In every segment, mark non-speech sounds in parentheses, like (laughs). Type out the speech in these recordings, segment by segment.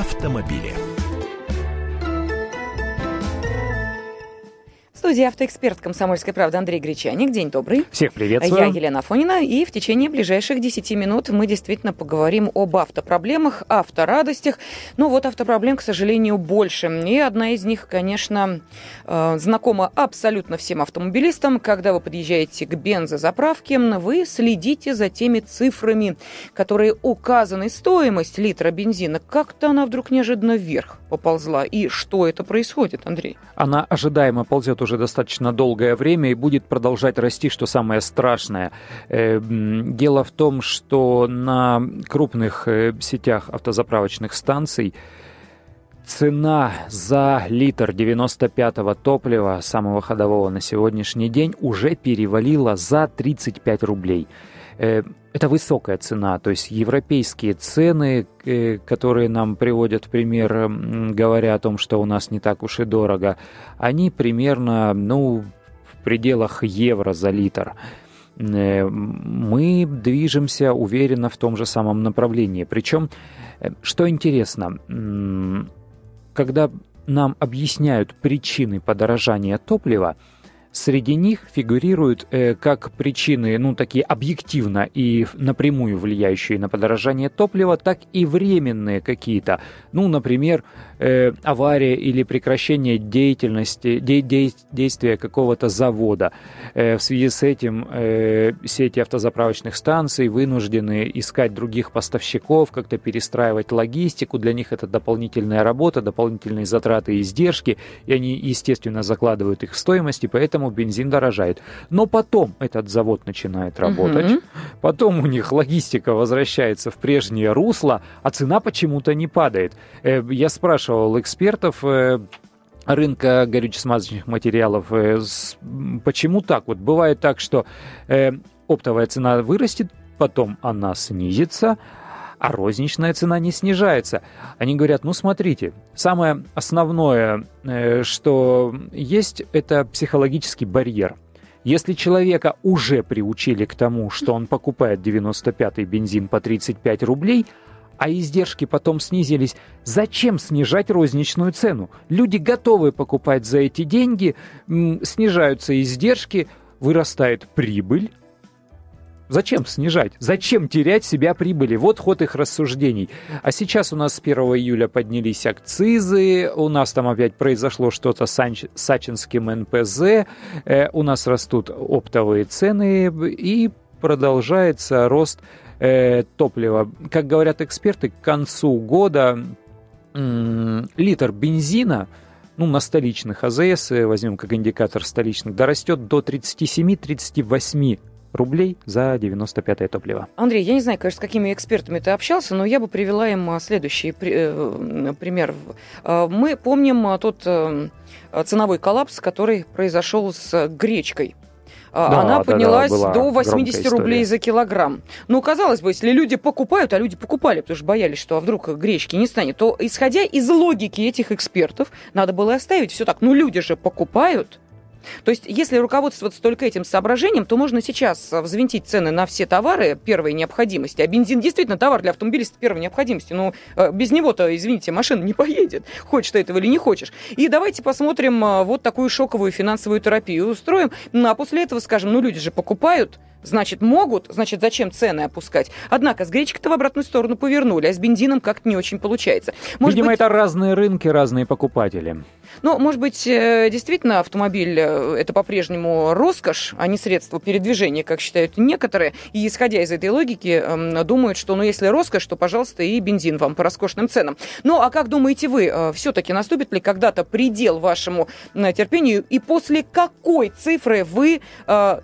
автомобили. Студии автоэксперт «Комсомольской правды» Андрей Гречаник. День добрый. Всех приветствую. Я Елена Фонина. И в течение ближайших 10 минут мы действительно поговорим об автопроблемах, авторадостях. Ну вот автопроблем, к сожалению, больше. И одна из них, конечно, э, знакома абсолютно всем автомобилистам. Когда вы подъезжаете к бензозаправке, вы следите за теми цифрами, которые указаны. Стоимость литра бензина, как-то она вдруг неожиданно вверх поползла. И что это происходит, Андрей? Она ожидаемо ползет уже достаточно долгое время и будет продолжать расти, что самое страшное. Э, дело в том, что на крупных э, сетях автозаправочных станций цена за литр 95-го топлива, самого ходового на сегодняшний день, уже перевалила за 35 рублей. Э, это высокая цена, то есть европейские цены, э, которые нам приводят в пример, говоря о том, что у нас не так уж и дорого, они примерно, ну, в пределах евро за литр. Э, мы движемся уверенно в том же самом направлении. Причем, что интересно, когда нам объясняют причины подорожания топлива, Среди них фигурируют э, как причины, ну, такие объективно и напрямую влияющие на подорожание топлива, так и временные какие-то. Ну, например, э, авария или прекращение деятельности, де, де, действия какого-то завода. Э, в связи с этим э, сети автозаправочных станций вынуждены искать других поставщиков, как-то перестраивать логистику. Для них это дополнительная работа, дополнительные затраты и издержки, и они, естественно, закладывают их в стоимость, и поэтому бензин дорожает. Но потом этот завод начинает работать, угу. потом у них логистика возвращается в прежнее русло, а цена почему-то не падает. Э, я спрашивал экспертов э, рынка горюче-смазочных материалов, э, почему так? Вот бывает так, что оптовая цена вырастет, потом она снизится, а розничная цена не снижается. Они говорят, ну смотрите, самое основное, что есть, это психологический барьер. Если человека уже приучили к тому, что он покупает 95-й бензин по 35 рублей – а издержки потом снизились, зачем снижать розничную цену? Люди готовы покупать за эти деньги, снижаются издержки, вырастает прибыль. Зачем снижать? Зачем терять себя прибыли? Вот ход их рассуждений. А сейчас у нас с 1 июля поднялись акцизы, у нас там опять произошло что-то с Сачинским НПЗ, э, у нас растут оптовые цены и продолжается рост э, топлива. Как говорят эксперты, к концу года э, литр бензина ну, на столичных АЗС, возьмем как индикатор столичных, дорастет до 37-38 рублей за 95-е топливо. Андрей, я не знаю, конечно, с какими экспертами ты общался, но я бы привела им а, следующий э, пример. А, мы помним тот э, ценовой коллапс, который произошел с гречкой. А, да, она поднялась да, да, до 80 рублей за килограмм. Ну, казалось бы, если люди покупают, а люди покупали, потому что боялись, что а вдруг гречки не станет, то, исходя из логики этих экспертов, надо было оставить все так. Ну, люди же покупают, то есть, если руководствоваться только этим соображением, то можно сейчас взвинтить цены на все товары первой необходимости. А бензин действительно товар для автомобилиста первой необходимости. Но ну, э, без него-то, извините, машина не (laughs) поедет. Хочешь ты этого или не хочешь. И давайте посмотрим э, вот такую шоковую финансовую терапию устроим. Ну, а после этого скажем, ну люди же покупают, Значит, могут, значит, зачем цены опускать? Однако с гречкой-то в обратную сторону повернули, а с бензином как-то не очень получается. Может Видимо, быть... это разные рынки, разные покупатели. Ну, может быть, э, действительно автомобиль э, это по-прежнему роскошь, а не средство передвижения, как считают некоторые. И исходя из этой логики, эм, думают, что ну если роскошь, то, пожалуйста, и бензин вам по роскошным ценам. Ну, а как думаете вы, э, все-таки наступит ли когда-то предел вашему терпению? И после какой цифры вы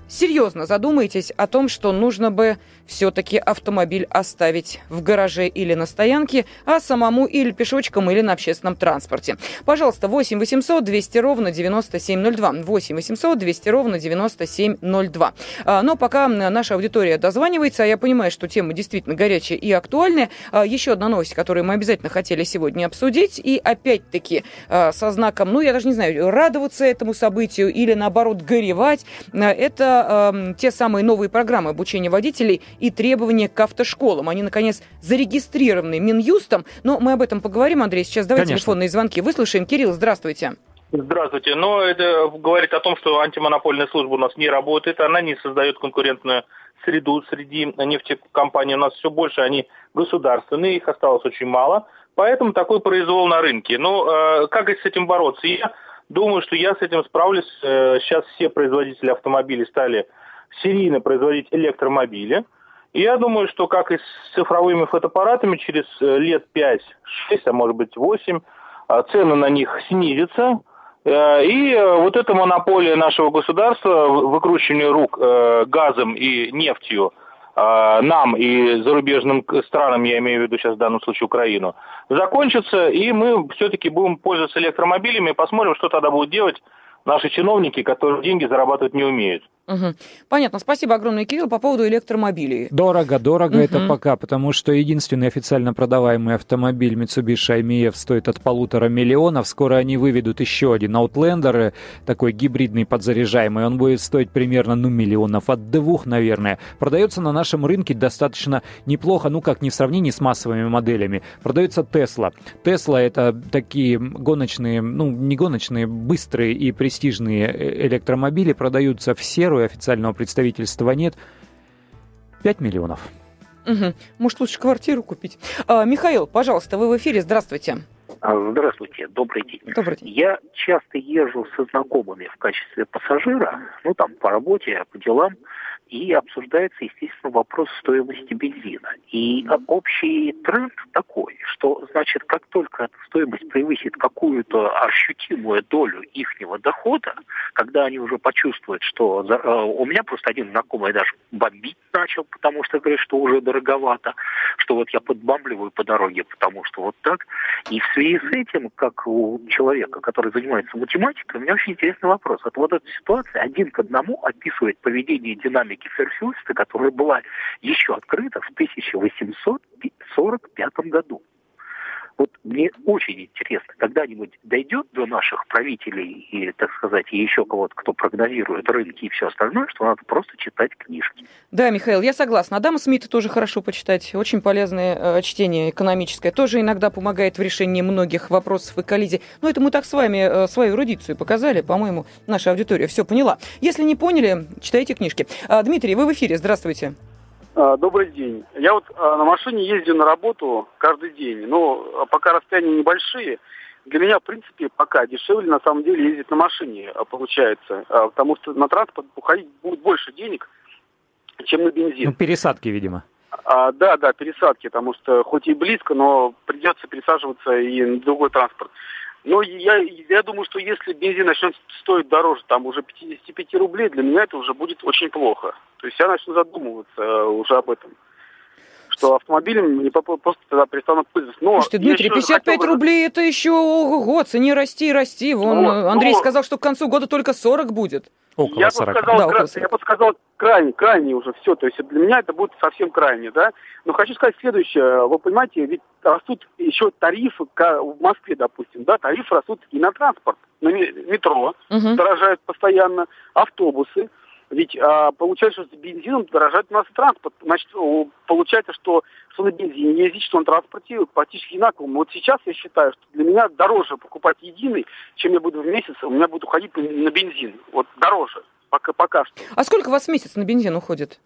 серьезно задумаетесь о том, что нужно бы все-таки автомобиль оставить в гараже или на стоянке, а самому или пешочком, или на общественном транспорте. Пожалуйста, 8 800 200 ровно 9702. 8 800 200 ровно 9702. А, но пока наша аудитория дозванивается, а я понимаю, что тема действительно горячая и актуальная, а, еще одна новость, которую мы обязательно хотели сегодня обсудить, и опять-таки а, со знаком, ну, я даже не знаю, радоваться этому событию или, наоборот, горевать, это те самые новости, новые программы обучения водителей и требования к автошколам. Они, наконец, зарегистрированы Минюстом, но мы об этом поговорим, Андрей. Сейчас давайте Конечно. телефонные звонки выслушаем. Кирилл, здравствуйте. Здравствуйте. Но это говорит о том, что антимонопольная служба у нас не работает, она не создает конкурентную среду среди нефтекомпаний. У нас все больше они государственные, их осталось очень мало. Поэтому такой произвол на рынке. Ну, э, как с этим бороться? Я думаю, что я с этим справлюсь. Э, сейчас все производители автомобилей стали серийно производить электромобили. И я думаю, что как и с цифровыми фотоаппаратами, через э, лет 5-6, а может быть 8, цены на них снизятся, Э, и э, вот эта монополия нашего государства, выкручивание рук газом и нефтью нам и зарубежным странам, я имею в виду сейчас в данном случае Украину, закончится, и мы все-таки будем пользоваться электромобилями и посмотрим, что тогда будут делать наши чиновники, которые деньги зарабатывать не умеют. Угу. Понятно. Спасибо огромное, Кирилл. По поводу электромобилей. Дорого, дорого угу. это пока, потому что единственный официально продаваемый автомобиль Mitsubishi IMF стоит от полутора миллионов. Скоро они выведут еще один Outlander, такой гибридный подзаряжаемый. Он будет стоить примерно, ну, миллионов от двух, наверное. Продается на нашем рынке достаточно неплохо, ну, как не в сравнении с массовыми моделями. Продается Tesla. Tesla это такие гоночные, ну, не гоночные, быстрые и престижные э, электромобили. Продаются в серую и официального представительства нет. 5 миллионов. Угу. Может, лучше квартиру купить. А, Михаил, пожалуйста, вы в эфире. Здравствуйте. А, здравствуйте, добрый день. Добрый день. Я часто езжу со знакомыми в качестве пассажира, ну там по работе, по делам и обсуждается, естественно, вопрос стоимости бензина. И общий тренд такой, что, значит, как только стоимость превысит какую-то ощутимую долю ихнего дохода, когда они уже почувствуют, что э, у меня просто один знакомый даже бомбить начал, потому что говорит, что уже дороговато, что вот я подбамбливаю по дороге, потому что вот так. И в связи с этим, как у человека, который занимается математикой, у меня очень интересный вопрос. Вот, вот эта ситуация один к одному описывает поведение динамики Ферхюльста, которая была еще открыта в 1845 году. Вот мне очень интересно, когда-нибудь дойдет до наших правителей и, так сказать, и еще кого-то, кто прогнозирует рынки и все остальное, что надо просто читать книжки. Да, Михаил, я согласна. Адама Смита тоже хорошо почитать. Очень полезное э, чтение экономическое. Тоже иногда помогает в решении многих вопросов и коллизий. Но это мы так с вами э, свою эрудицию показали. По-моему, наша аудитория все поняла. Если не поняли, читайте книжки. А, Дмитрий, вы в эфире. Здравствуйте. А, добрый день. Я вот а, на машине ездил на работу каждый день. Но а, пока расстояния небольшие, для меня, в принципе, пока дешевле на самом деле ездить на машине получается. Потому что на транспорт уходить будет больше денег, чем на бензин. Ну, пересадки, видимо. А, да, да, пересадки, потому что хоть и близко, но придется пересаживаться и на другой транспорт. Но я, я думаю, что если бензин начнет стоить дороже, там уже 55 рублей, для меня это уже будет очень плохо. То есть я начну задумываться э, уже об этом что автомобилем не просто тогда перестанут пользоваться. Но Слушайте, Дмитрий, 55 бы... рублей это еще ого, цене расти и расти. Вон, но, Андрей но... сказал, что к концу года только 40 будет. Около я 40. Бы сказал, да, около 40. Я бы сказал крайне, крайне уже все. То есть для меня это будет совсем крайне, да. Но хочу сказать следующее. Вы понимаете, ведь растут еще тарифы в Москве, допустим, да, тарифы растут и на транспорт, на метро, угу. дорожают постоянно, автобусы. Ведь а, получается, что с бензином дорожает у нас транспорт. Значит, получается, что, что на бензине ездить, что на транспорте практически одинаково. Вот сейчас я считаю, что для меня дороже покупать единый, чем я буду в месяц, у меня будет уходить на бензин. Вот дороже, пока, пока что. А сколько у вас в месяц на бензин уходит?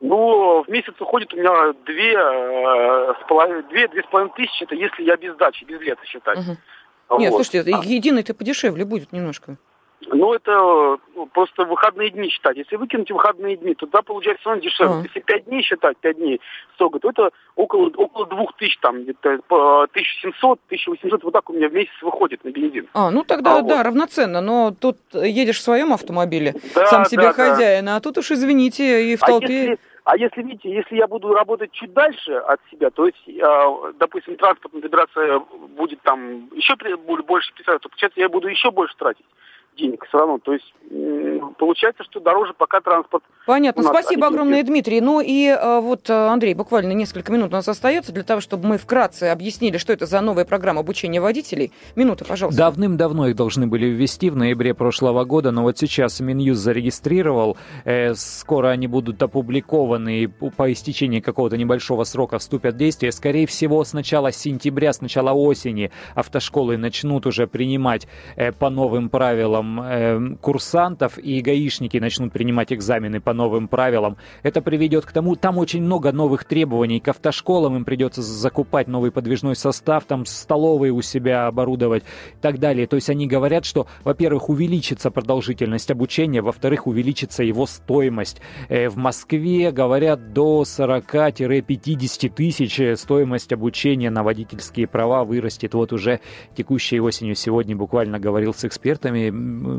Ну, в месяц уходит у меня две, э, с половиной, две, две с половиной тысячи, это если я без дачи, без лета считать. Угу. Вот. Нет, слушайте, а... единый-то подешевле будет немножко. Ну, это ну, просто выходные дни считать. Если выкинуть выходные дни, то тогда получается он дешевле. А. Если 5 дней считать, 5 дней сога, то это около, около 2000, там, где-то 1700, 1800, вот так у меня в месяц выходит на бензин. А, ну тогда, а, да, вот. равноценно, но тут едешь в своем автомобиле, да, сам себе да, хозяин, да. а тут уж, извините, и в а толпе... Если... А если, видите, если я буду работать чуть дальше от себя, то есть, э, допустим, транспортная федерация будет там еще больше писать, то, получается, я буду еще больше тратить денег все равно. То есть получается, что дороже пока транспорт Понятно. Спасибо огромное, Дмитрий. Ну и а, вот, а, Андрей, буквально несколько минут у нас остается для того, чтобы мы вкратце объяснили, что это за новая программа обучения водителей. Минута, пожалуйста. Давным-давно их должны были ввести в ноябре прошлого года, но вот сейчас Минюст зарегистрировал. Э, скоро они будут опубликованы и по истечении какого-то небольшого срока вступят в действие. Скорее всего, с начала сентября, с начала осени автошколы начнут уже принимать э, по новым правилам э, курсантов, и гаишники начнут принимать экзамены по новым правилам. Это приведет к тому, там очень много новых требований к автошколам, им придется закупать новый подвижной состав, там столовые у себя оборудовать и так далее. То есть они говорят, что, во-первых, увеличится продолжительность обучения, во-вторых, увеличится его стоимость. Э, в Москве, говорят, до 40-50 тысяч стоимость обучения на водительские права вырастет. Вот уже текущей осенью сегодня буквально говорил с экспертами.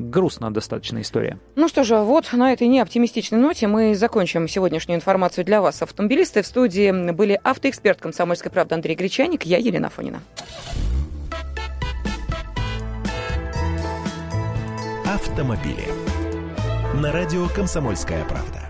Грустно достаточно история. Ну что же, вот на этой неоптимистичной ноте мы закончим сегодняшнюю информацию для вас, автомобилисты. В студии были автоэксперт «Комсомольской правды» Андрей Гречаник, я Елена Фонина. Автомобили. На радио «Комсомольская правда».